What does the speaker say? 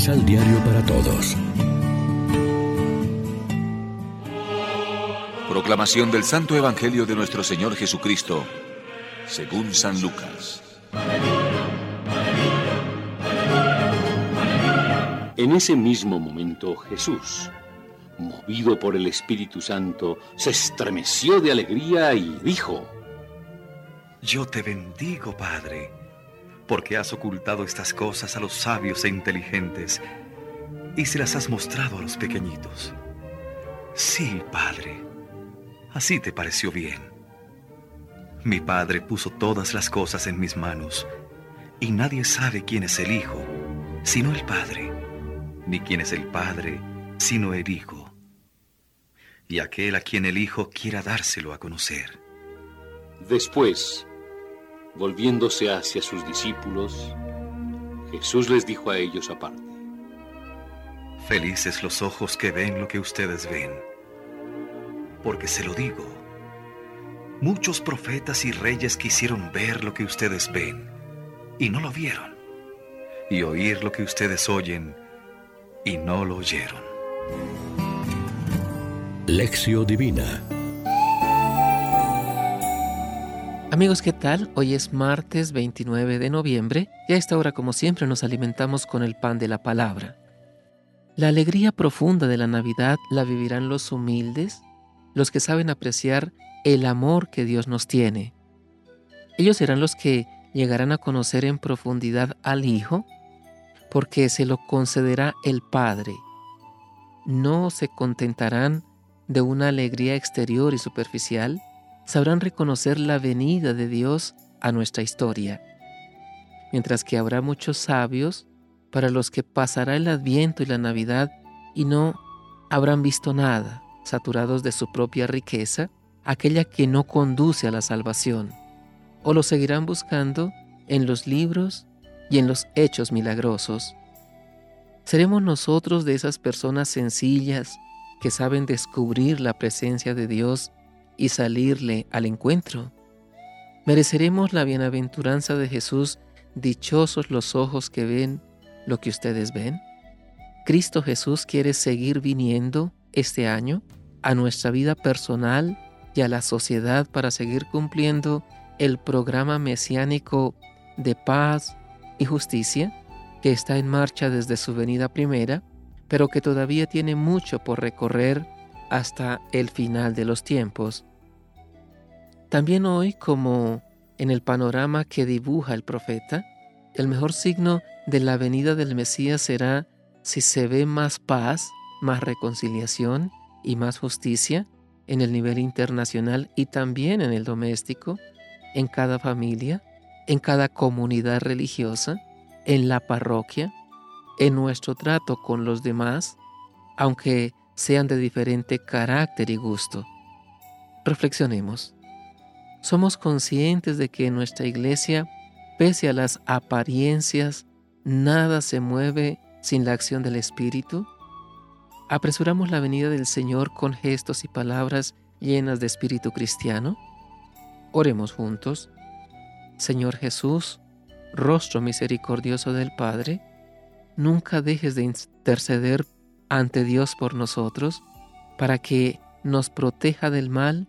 Misal Diario para Todos. Proclamación del Santo Evangelio de nuestro Señor Jesucristo, según San Lucas. En ese mismo momento Jesús, movido por el Espíritu Santo, se estremeció de alegría y dijo, Yo te bendigo, Padre, porque has ocultado estas cosas a los sabios e inteligentes y se las has mostrado a los pequeñitos. Sí, Padre, así te pareció bien. Mi Padre puso todas las cosas en mis manos y nadie sabe quién es el Hijo, sino el Padre, ni quién es el Padre, sino el Hijo y aquel a quien el Hijo quiera dárselo a conocer. Después, volviéndose hacia sus discípulos, Jesús les dijo a ellos aparte. Felices los ojos que ven lo que ustedes ven, porque se lo digo, muchos profetas y reyes quisieron ver lo que ustedes ven y no lo vieron, y oír lo que ustedes oyen y no lo oyeron. Lección Divina Amigos, ¿qué tal? Hoy es martes 29 de noviembre y a esta hora, como siempre, nos alimentamos con el pan de la palabra. La alegría profunda de la Navidad la vivirán los humildes, los que saben apreciar el amor que Dios nos tiene. Ellos serán los que llegarán a conocer en profundidad al Hijo, porque se lo concederá el Padre. No se contentarán de una alegría exterior y superficial, sabrán reconocer la venida de Dios a nuestra historia. Mientras que habrá muchos sabios para los que pasará el adviento y la Navidad y no habrán visto nada, saturados de su propia riqueza, aquella que no conduce a la salvación, o lo seguirán buscando en los libros y en los hechos milagrosos. ¿Seremos nosotros de esas personas sencillas, que saben descubrir la presencia de Dios y salirle al encuentro. Mereceremos la bienaventuranza de Jesús, dichosos los ojos que ven lo que ustedes ven. Cristo Jesús quiere seguir viniendo este año a nuestra vida personal y a la sociedad para seguir cumpliendo el programa mesiánico de paz y justicia que está en marcha desde su venida primera pero que todavía tiene mucho por recorrer hasta el final de los tiempos. También hoy, como en el panorama que dibuja el profeta, el mejor signo de la venida del Mesías será si se ve más paz, más reconciliación y más justicia en el nivel internacional y también en el doméstico, en cada familia, en cada comunidad religiosa, en la parroquia, en nuestro trato con los demás, aunque sean de diferente carácter y gusto. Reflexionemos. ¿Somos conscientes de que en nuestra iglesia, pese a las apariencias, nada se mueve sin la acción del Espíritu? ¿Apresuramos la venida del Señor con gestos y palabras llenas de espíritu cristiano? Oremos juntos. Señor Jesús, rostro misericordioso del Padre, nunca dejes de interceder ante Dios por nosotros, para que nos proteja del mal